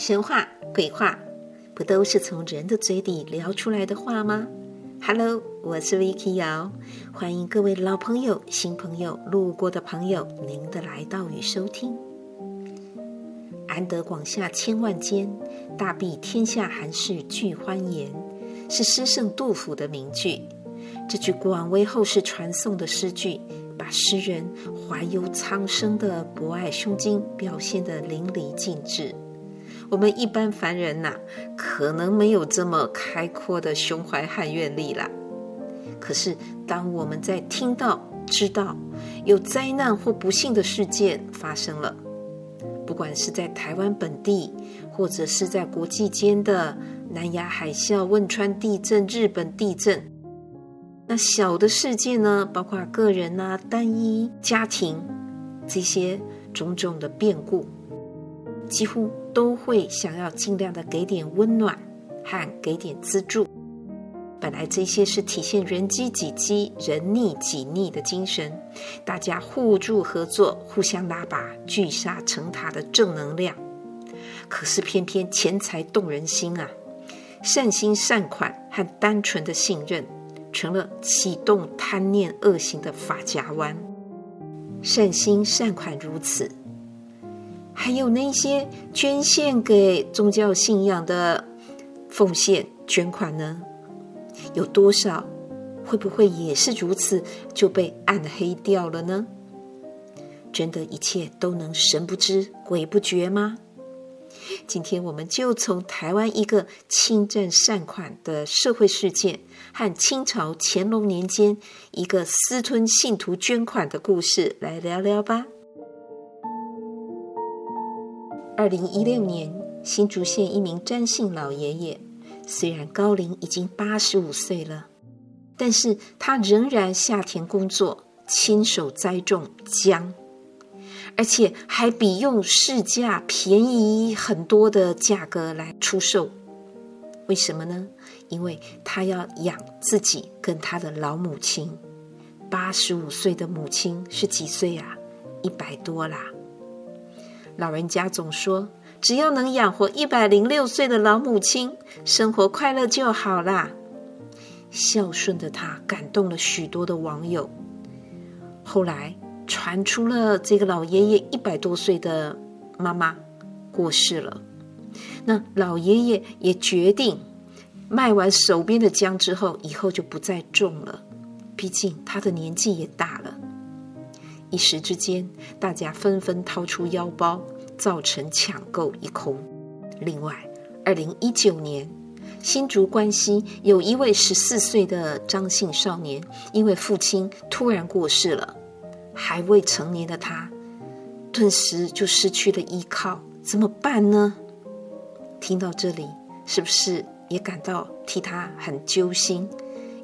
神话、鬼话，不都是从人的嘴里聊出来的话吗？Hello，我是 Vicky 瑶，欢迎各位老朋友、新朋友、路过的朋友，您的来到与收听。安得广厦千万间，大庇天下寒士俱欢颜，是诗圣杜甫的名句。这句广为后世传颂的诗句，把诗人怀忧苍生的博爱胸襟表现得淋漓尽致。我们一般凡人呐、可能没有这么开阔的胸怀和愿力啦。可是，当我们在听到、知道有灾难或不幸的事件发生了，不管是在台湾本地，或者是在国际间的南亚海啸、汶川地震、日本地震，那小的事件呢，包括个人呐、单一家庭这些种种的变故。几乎都会想要尽量的给点温暖和给点资助。本来这些是体现人机己机、人逆己逆的精神，大家互助合作、互相拉拔、聚沙成塔的正能量。可是偏偏钱财动人心啊，善心善款和单纯的信任，成了启动贪念恶行的发夹弯。善心善款如此。还有那些捐献给宗教信仰的奉献捐款呢？有多少？会不会也是如此就被暗黑掉了呢？真的一切都能神不知鬼不觉吗？今天我们就从台湾一个侵占善款的社会事件和清朝乾隆年间一个私吞信徒捐款的故事来聊聊吧。二零一六年，新竹县一名詹姓老爷爷，虽然高龄已经八十五岁了，但是他仍然下田工作，亲手栽种姜，而且还比用市价便宜很多的价格来出售。为什么呢？因为他要养自己跟他的老母亲。八十五岁的母亲是几岁啊？一百多啦。老人家总说，只要能养活一百零六岁的老母亲，生活快乐就好啦。孝顺的他感动了许多的网友。后来传出了这个老爷爷一百多岁的妈妈过世了，那老爷爷也决定卖完手边的姜之后，以后就不再种了，毕竟他的年纪也大了。一时之间，大家纷纷掏出腰包，造成抢购一空。另外，二零一九年，新竹关西有一位十四岁的张姓少年，因为父亲突然过世了，还未成年的他，顿时就失去了依靠，怎么办呢？听到这里，是不是也感到替他很揪心，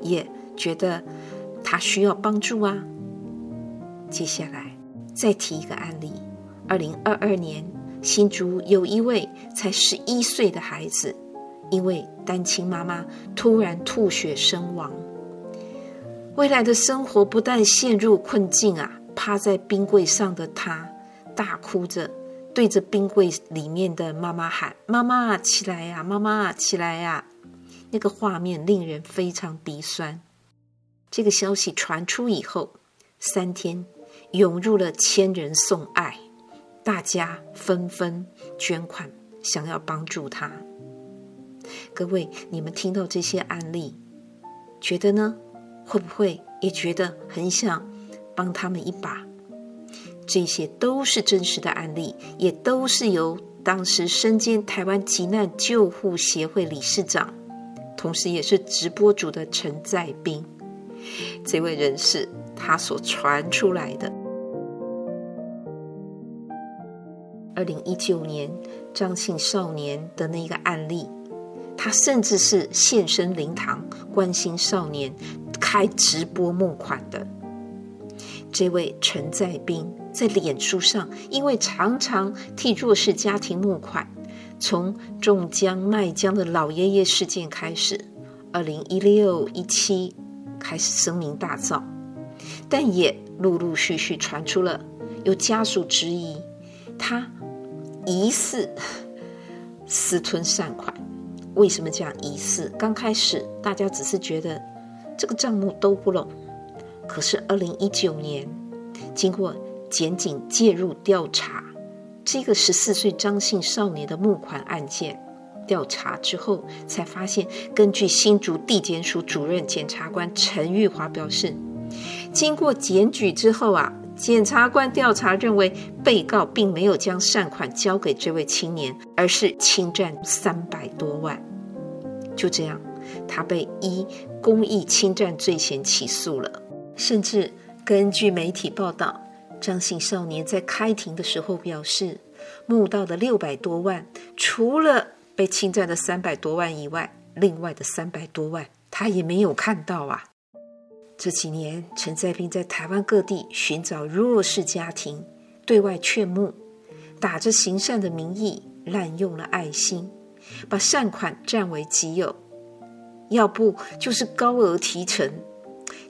也觉得他需要帮助啊？接下来再提一个案例：二零二二年，新竹有一位才十一岁的孩子，因为单亲妈妈突然吐血身亡，未来的生活不但陷入困境啊！趴在冰柜上的他大哭着，对着冰柜里面的妈妈喊：“妈妈起来呀，妈妈起来呀！”那个画面令人非常鼻酸。这个消息传出以后，三天。涌入了千人送爱，大家纷纷捐款，想要帮助他。各位，你们听到这些案例，觉得呢？会不会也觉得很想帮他们一把？这些都是真实的案例，也都是由当时身兼台湾急难救护协会理事长，同时也是直播主的陈在斌这位人士他所传出来的。二零一九年，张姓少年的那个案例，他甚至是现身灵堂关心少年、开直播募款的。这位陈在斌在脸书上，因为常常替弱势家庭募款，从种姜卖姜的老爷爷事件开始，二零一六一七开始声名大噪，但也陆陆续续传出了有家属质疑他。疑似私吞善款。为什么讲疑似？刚开始大家只是觉得这个账目都不拢，可是二零一九年经过检警介入调查，这个十四岁张姓少年的募款案件调查之后，才发现，根据新竹地检署主任检察官陈玉华表示，经过检举之后啊。检察官调查认为，被告并没有将善款交给这位青年，而是侵占三百多万。就这样，他被依公益侵占罪嫌起诉了。甚至根据媒体报道，张姓少年在开庭的时候表示，募到的六百多万，除了被侵占的三百多万以外，另外的三百多万他也没有看到啊。这几年，陈在斌在台湾各地寻找弱势家庭，对外劝募，打着行善的名义，滥用了爱心，把善款占为己有，要不就是高额提成。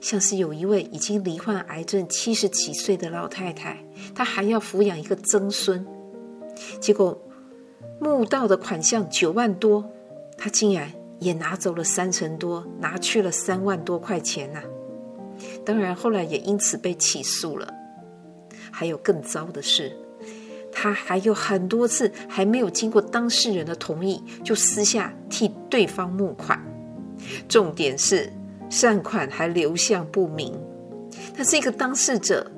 像是有一位已经罹患癌症七十几岁的老太太，她还要抚养一个曾孙，结果募到的款项九万多，她竟然也拿走了三成多，拿去了三万多块钱呐、当然，后来也因此被起诉了。还有更糟的是，他还有很多次还没有经过当事人的同意，就私下替对方募款。重点是善款还流向不明。他这个当事者，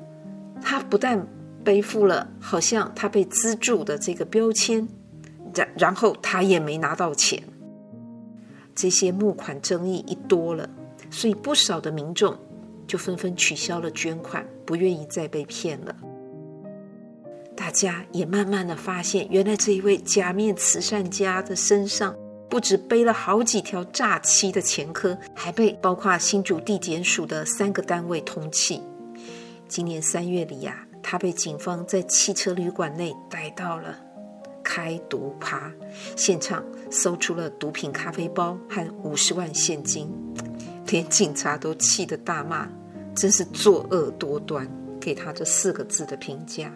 他不但背负了好像他被资助的这个标签，然然后他也没拿到钱。这些募款争议一多了，所以不少的民众。就纷纷取消了捐款，不愿意再被骗了。大家也慢慢的发现，原来这一位假面慈善家的身上不止背了好几条诈欺的前科，还被包括新竹地检署的三个单位通缉。今年三月里呀、啊，他被警方在汽车旅馆内逮到了，开毒趴，现场搜出了毒品咖啡包和五十万现金，连警察都气得大骂。真是作恶多端，给他这四个字的评价。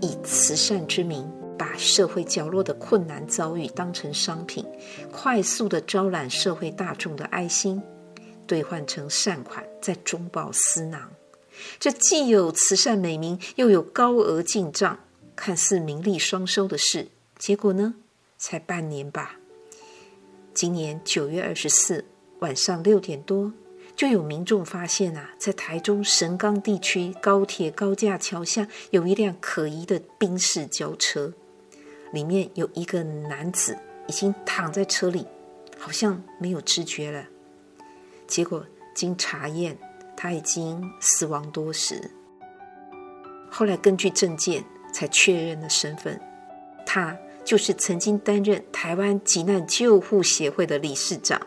以慈善之名，把社会角落的困难遭遇当成商品，快速的招揽社会大众的爱心，兑换成善款，再中饱私囊。这既有慈善美名，又有高额进账，看似名利双收的事，结果呢？才半年吧。今年九月二十四。晚上六点多，就有民众发现啊，在台中神冈地区高铁高架桥下有一辆可疑的宾士轿车，里面有一个男子已经躺在车里，好像没有知觉了。结果经查验，他已经死亡多时。后来根据证件才确认了身份，他就是曾经担任台湾急难救护协会的理事长。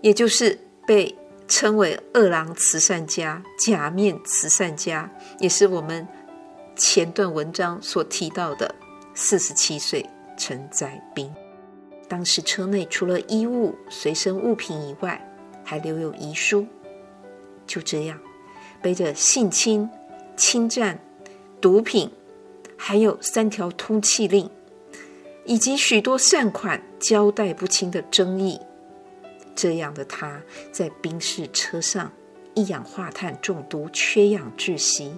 也就是被称为“二郎慈善家”、“假面慈善家”，也是我们前段文章所提到的四十七岁陈在斌。当时车内除了衣物、随身物品以外，还留有遗书。就这样，背着性侵、侵占、毒品，还有三条通缉令，以及许多善款交代不清的争议。这样的他，在宾士车上一氧化碳中毒，缺氧窒息，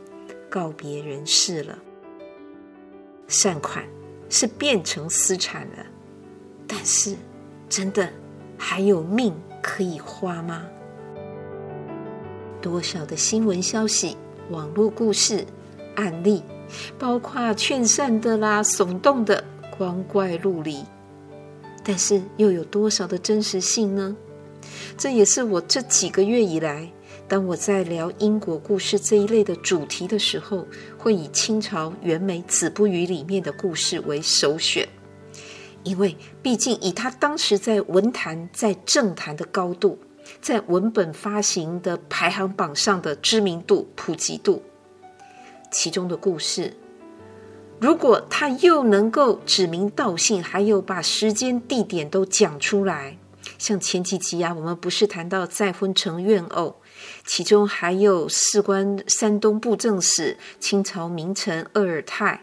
告别人世了。善款是变成私产了，但是真的还有命可以花吗？多少的新闻消息、网络故事、案例，包括劝善的啦、耸动的，光怪陆离，但是又有多少的真实性呢？这也是我这几个月以来，当我在聊因果故事这一类的主题的时候，会以清朝袁枚《子不语》里面的故事为首选，因为毕竟以他当时在文坛、在政坛的高度，在文本发行的排行榜上的知名度、普及度，其中的故事，如果他又能够指名道姓，还有把时间、地点都讲出来。像前几集啊，我们不是谈到再婚成怨偶，其中还有事关山东布政使清朝名臣鄂尔泰，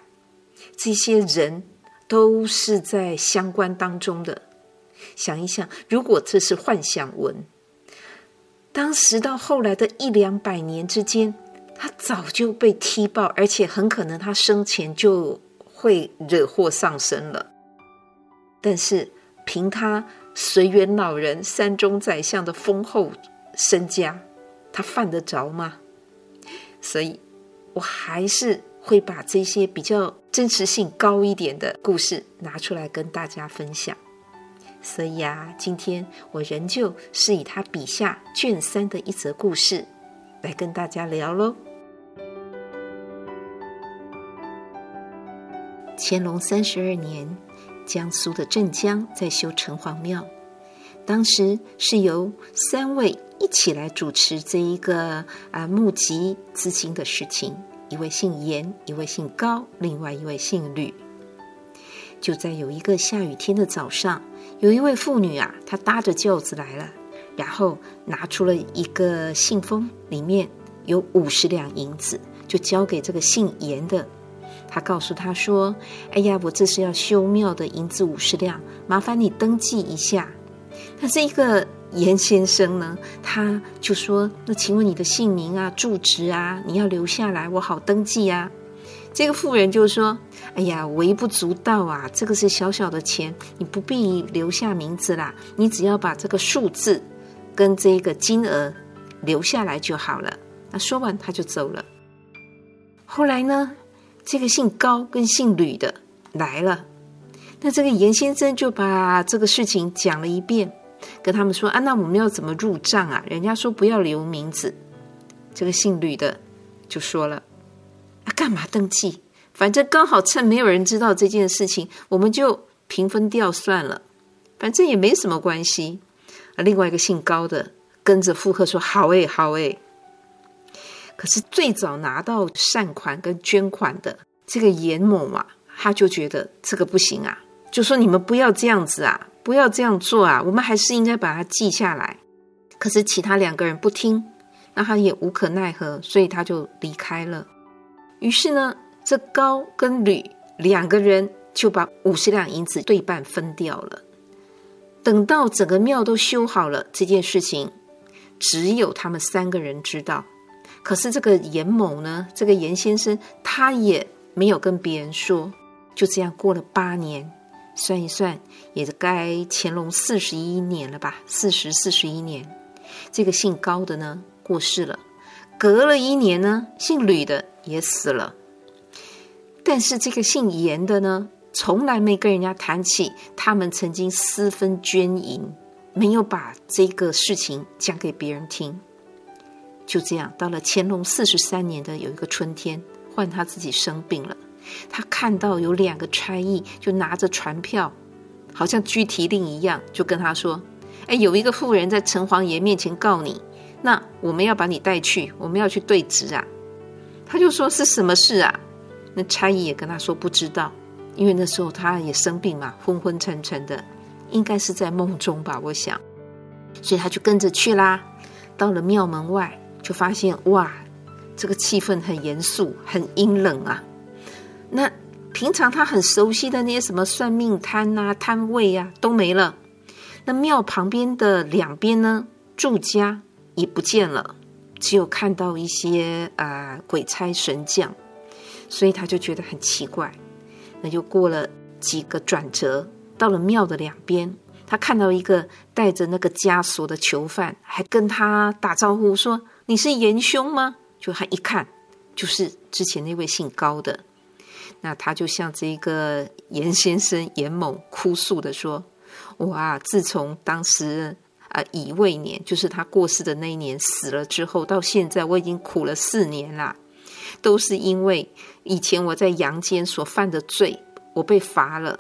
这些人都是在相关当中的。想一想，如果这是幻想文，当时到后来的一两百年之间，他早就被踢爆，而且很可能他生前就会惹祸上身了。但是凭他随园老人、山中宰相的丰厚身家，他犯得着吗？所以，我还是会把这些比较真实性高一点的故事拿出来跟大家分享。所以啊，今天我仍旧是以他笔下卷三的一则故事来跟大家聊喽。乾隆三十二年，江苏的镇江在修城隍庙，当时是由三位一起来主持这一个啊募集资金的事情，一位姓严，一位姓高，另外一位姓吕。就在有一个下雨天的早上。有一位妇女啊，她搭着轿子来了，然后拿出了一个信封，里面有五十两银子，就交给这个姓严的。他告诉他说：“哎呀，我这是要修庙的银子五十两，麻烦你登记一下。”那这一个严先生呢，他就说：“那请问你的姓名啊、住址啊，你要留下来，我好登记啊。”这个妇人就说。哎呀，微不足道啊！这个是小小的钱，你不必留下名字啦，你只要把这个数字跟这个金额留下来就好了。那说完他就走了。后来呢，这个姓高跟姓吕的来了，那这个严先生就把这个事情讲了一遍，跟他们说：“啊，那我们要怎么入账啊？人家说不要留名字。”这个姓吕的就说了：“啊，干嘛登记？”反正刚好趁没有人知道这件事情，我们就平分掉算了，反正也没什么关系。啊另外一个姓高的跟着附和说：“好诶，好诶。”可是最早拿到善款跟捐款的这个严某啊，他就觉得这个不行啊，就说：“你们不要这样子啊，不要这样做啊，我们还是应该把它记下来。”可是其他两个人不听，那他也无可奈何，所以他就离开了。于是呢。这高跟吕两个人就把五十两银子对半分掉了。等到整个庙都修好了，这件事情只有他们三个人知道。可是这个严某呢，这个严先生他也没有跟别人说。就这样过了八年，算一算，也该乾隆四十一年了吧？四十四十一年，这个姓高的呢过世了。隔了一年呢，姓吕的也死了。但是这个姓严的呢，从来没跟人家谈起他们曾经私分捐银，没有把这个事情讲给别人听。就这样，到了乾隆四十三年的有一个春天，换他自己生病了，他看到有两个差役就拿着传票，好像拘提令一样，就跟他说：“哎，有一个妇人在城隍爷面前告你，那我们要把你带去，我们要去对质啊。”他就说：“是什么事啊？”那差役也跟他说不知道，因为那时候他也生病嘛，昏昏沉沉的，应该是在梦中吧，我想，所以他就跟着去啦。到了庙门外，就发现哇，这个气氛很严肃，很阴冷啊。那平常他很熟悉的那些什么算命摊啊、摊位啊都没了。那庙旁边的两边呢，住家也不见了，只有看到一些啊、呃、鬼差神将。所以他就觉得很奇怪，那就过了几个转折，到了庙的两边，他看到一个带着那个枷锁的囚犯，还跟他打招呼说：“你是严兄吗？”就他一看，就是之前那位姓高的。那他就向这个严先生严某哭诉的说：“我啊，自从当时啊乙未年，就是他过世的那一年死了之后，到现在我已经苦了四年啦。”都是因为以前我在阳间所犯的罪，我被罚了。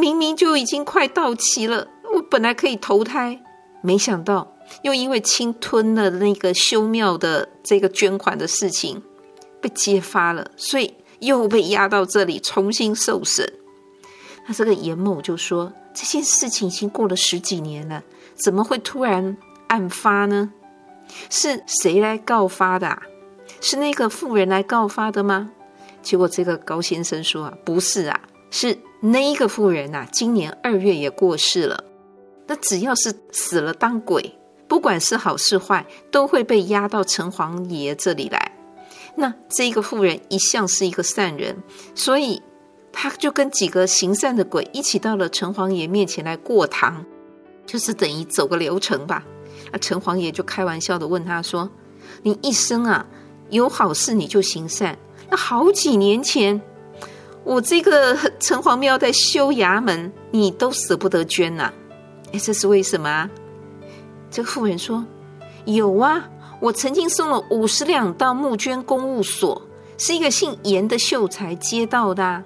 明明就已经快到期了，我本来可以投胎，没想到又因为侵吞了那个修庙的这个捐款的事情，被揭发了，所以又被押到这里重新受审。那这个严某就说：“这件事情已经过了十几年了，怎么会突然案发呢？是谁来告发的？”是那个妇人来告发的吗？结果这个高先生说啊，不是啊，是那一个妇人呐，今年二月也过世了。那只要是死了当鬼，不管是好是坏，都会被押到城隍爷这里来。那这个妇人一向是一个善人，所以他就跟几个行善的鬼一起到了城隍爷面前来过堂，就是等于走个流程吧。那城隍爷就开玩笑的问他说：“你一生啊，有好事你就行善。那好几年前，我这个城隍庙在修衙门，你都舍不得捐呐？哎，这是为什么？”这个妇人说：“有啊。”我曾经送了五十两到募捐公务所，是一个姓严的秀才接到的。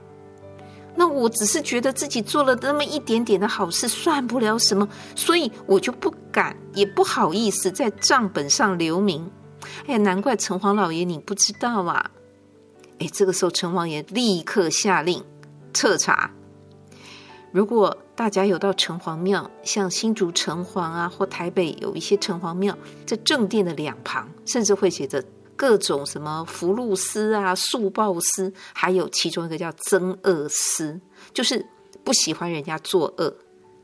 那我只是觉得自己做了那么一点点的好事，算不了什么，所以我就不敢，也不好意思在账本上留名。哎呀，难怪城隍老爷你不知道啊！哎，这个时候城隍爷立刻下令彻查。如果大家有到城隍庙，像新竹城隍啊，或台北有一些城隍庙，在正殿的两旁，甚至会写着各种什么福禄司啊、速报司，还有其中一个叫憎恶司，就是不喜欢人家作恶、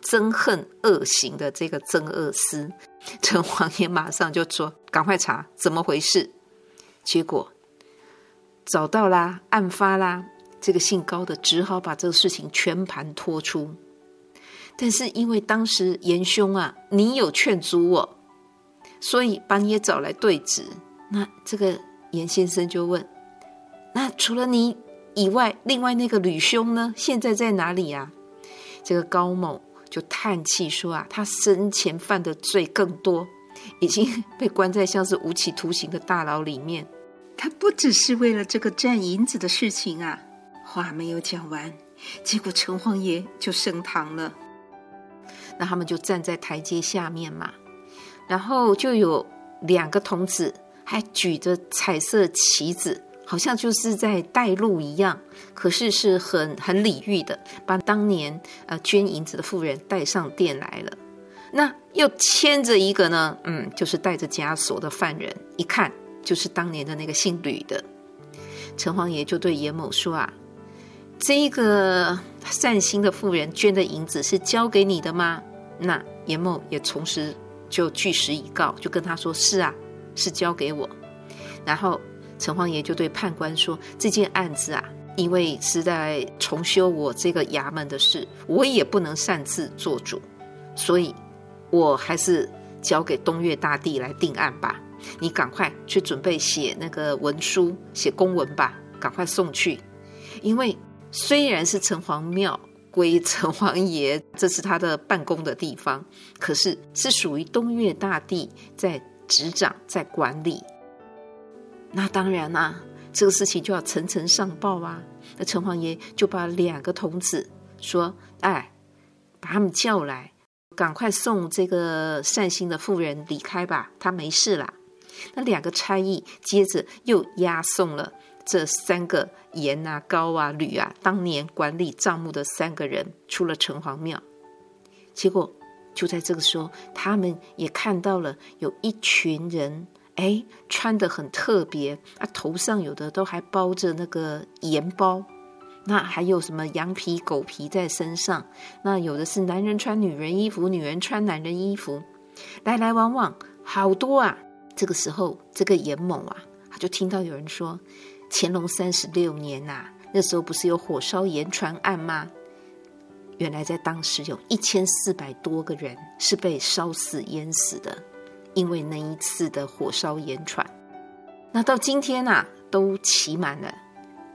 憎恨恶行的这个憎恶司。城隍爷马上就说：“赶快查，怎么回事？”结果找到啦，案发啦。这个姓高的只好把这个事情全盘托出，但是因为当时严兄啊，你有劝阻我，所以把你也找来对质。那这个严先生就问：那除了你以外，另外那个吕兄呢？现在在哪里呀？这个高某就叹气说：啊，他生前犯的罪更多，已经被关在像是无期徒刑的大牢里面。他不只是为了这个占银子的事情啊。话没有讲完，结果城隍爷就升堂了。那他们就站在台阶下面嘛，然后就有两个童子还举着彩色旗子，好像就是在带路一样。可是是很很礼遇的，把当年呃捐银子的妇人带上殿来了。那又牵着一个呢，嗯，就是带着枷锁的犯人，一看就是当年的那个姓吕的。城隍爷就对严某说啊。这个善心的妇人捐的银子是交给你的吗？那严某也从实就据实以告，就跟他说：“是啊，是交给我。”然后城隍爷就对判官说：“这件案子啊，因为是在重修我这个衙门的事，我也不能擅自做主，所以我还是交给东岳大帝来定案吧。你赶快去准备写那个文书，写公文吧，赶快送去，因为。”虽然是城隍庙归 城隍爷，这是他的办公的地方，可是是属于东岳大帝在执掌、在管理。那当然啦、这个事情就要层层上报啊。那城隍爷就把两个童子说：“哎，把他们叫来，赶快送这个善心的妇人离开吧，他没事啦。”那两个差役接着又押送了。这三个严啊、高啊、吕啊，当年管理账目的三个人出了城隍庙，结果就在这个时候，他们也看到了有一群人，哎，穿得很特别啊，头上有的都还包着那个盐包，那还有什么羊皮、狗皮在身上，那有的是男人穿女人衣服，女人穿男人衣服，来来往往好多啊。这个时候，这个严某啊，他就听到有人说。乾隆三十六年呐、啊，那时候不是有火烧盐船案吗？原来在当时有一千四百多个人是被烧死淹死的，因为那一次的火烧盐船。那到今天呐、啊，都期满了，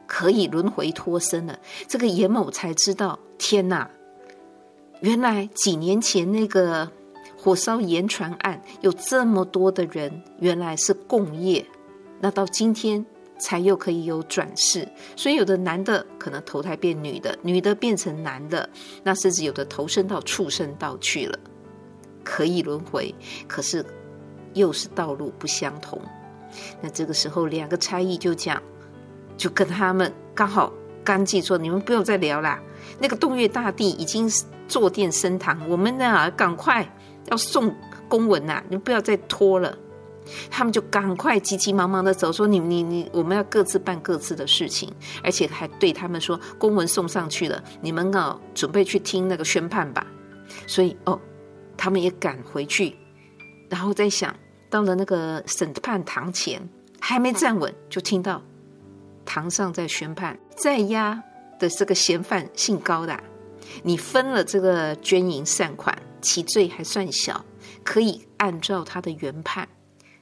可以轮回脱身了。这个严某才知道，天哪！原来几年前那个火烧盐船案有这么多的人，原来是共业。那到今天。才又可以有转世，所以有的男的可能投胎变女的，女的变成男的，那甚至有的投身到畜生道去了，可以轮回，可是又是道路不相同。那这个时候，两个差役就讲，就跟他们刚好刚记说，你们不用再聊啦，那个东岳大帝已经坐殿升堂，我们呢赶快要送公文呐，你们不要再拖了。他们就赶快急急忙忙的走，说你你你，我们要各自办各自的事情，而且还对他们说公文送上去了，你们啊准备去听那个宣判吧。所以哦，他们也赶回去，然后在想到了那个审判堂前，还没站稳，就听到堂上在宣判，在押的这个嫌犯姓高的，你分了这个捐银善款，其罪还算小，可以按照他的原判。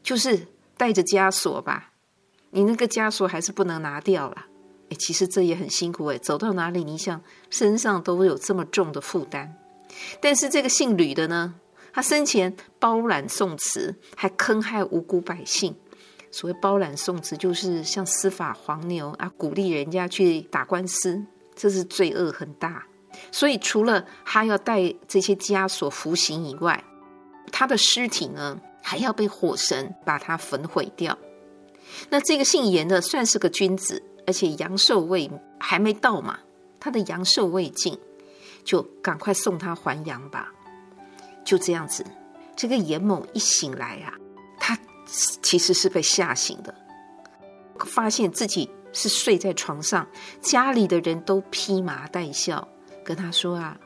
就是带着枷锁吧，你那个枷锁还是不能拿掉了。哎，其实这也很辛苦哎，走到哪里，你想身上都有这么重的负担。但是这个姓吕的呢，他生前包揽宋慈，还坑害无辜百姓。所谓包揽宋慈，就是像司法黄牛啊，鼓励人家去打官司，这是罪恶很大。所以除了他要带这些枷锁服刑以外，他的尸体呢，还要被火神把它焚毁掉。那这个姓严的算是个君子，而且阳寿未还没到嘛，他的阳寿未尽，就赶快送他还阳吧。就这样子，这个严某一醒来啊，他其实是被吓醒的，发现自己是睡在床上，家里的人都披麻戴孝，跟他说啊。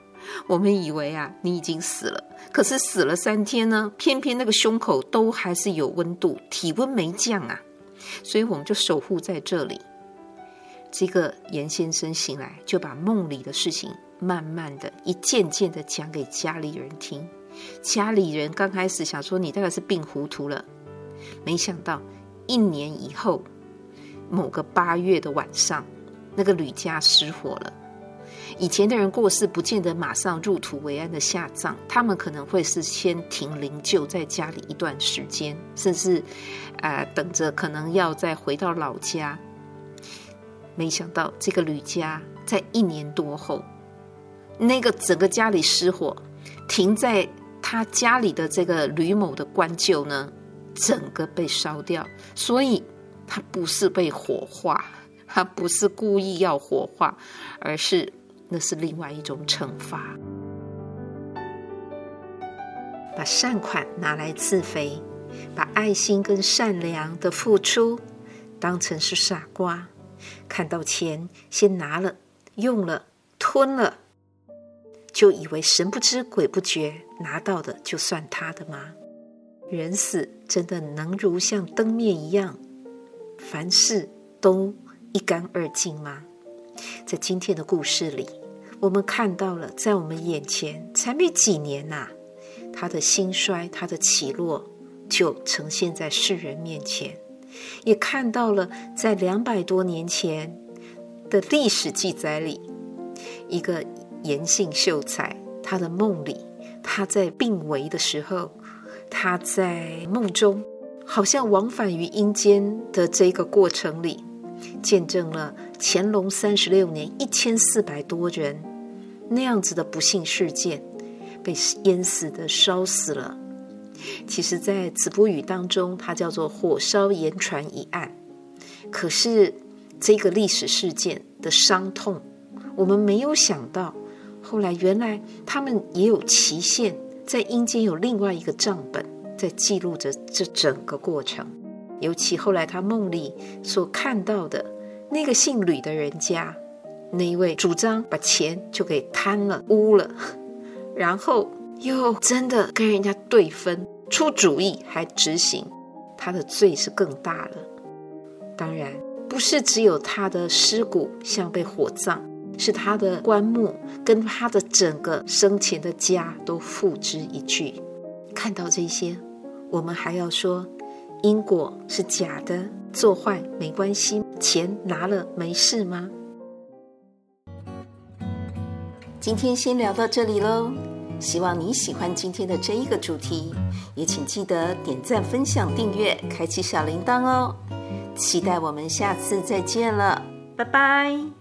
我们以为啊，你已经死了，可是死了三天呢，偏偏那个胸口都还是有温度，体温没降啊，所以我们就守护在这里。这个严先生醒来，就把梦里的事情慢慢的一件件的讲给家里人听。家里人刚开始想说你大概是病糊涂了，没想到一年以后，某个八月的晚上，那个吕家失火了。以前的人过世，不见得马上入土为安的下葬，他们可能会是先停灵柩在家里一段时间，甚至，呃，等着可能要再回到老家。没想到这个吕家在一年多后，那个整个家里失火，停在他家里的这个吕某的棺柩呢，整个被烧掉，所以他不是被火化，他不是故意要火化，而是。那是另外一种惩罚，把善款拿来自肥，把爱心跟善良的付出当成是傻瓜，看到钱先拿了、用了、吞了，就以为神不知鬼不觉，拿到的就算他的吗？人死真的能如像灯灭一样，凡事都一干二净吗？在今天的故事里，我们看到了，在我们眼前才没几年呐、他的兴衰、他的起落就呈现在世人面前，也看到了在两百多年前的历史记载里，一个严姓秀才，他的梦里，他在病危的时候，他在梦中好像往返于阴间的这个过程里。见证了乾隆三十六年一千四百多人那样子的不幸事件，被淹死的、烧死了。其实，在《子不语》当中，它叫做“火烧盐船一案”。可是，这个历史事件的伤痛，我们没有想到，后来原来他们也有期限，在阴间有另外一个账本，在记录着这整个过程。尤其后来他梦里所看到的那个姓吕的人家，那一位主张把钱就给贪了污了，然后又真的跟人家对分出主意还执行，他的罪是更大了。当然不是只有他的尸骨像被火葬，是他的棺木跟他的整个生前的家都付之一炬。看到这些，我们还要说。因果是假的，做坏没关系，钱拿了没事吗？今天先聊到这里喽，希望你喜欢今天的这一个主题，也请记得点赞、分享、订阅、开启小铃铛哦。期待我们下次再见了，拜拜。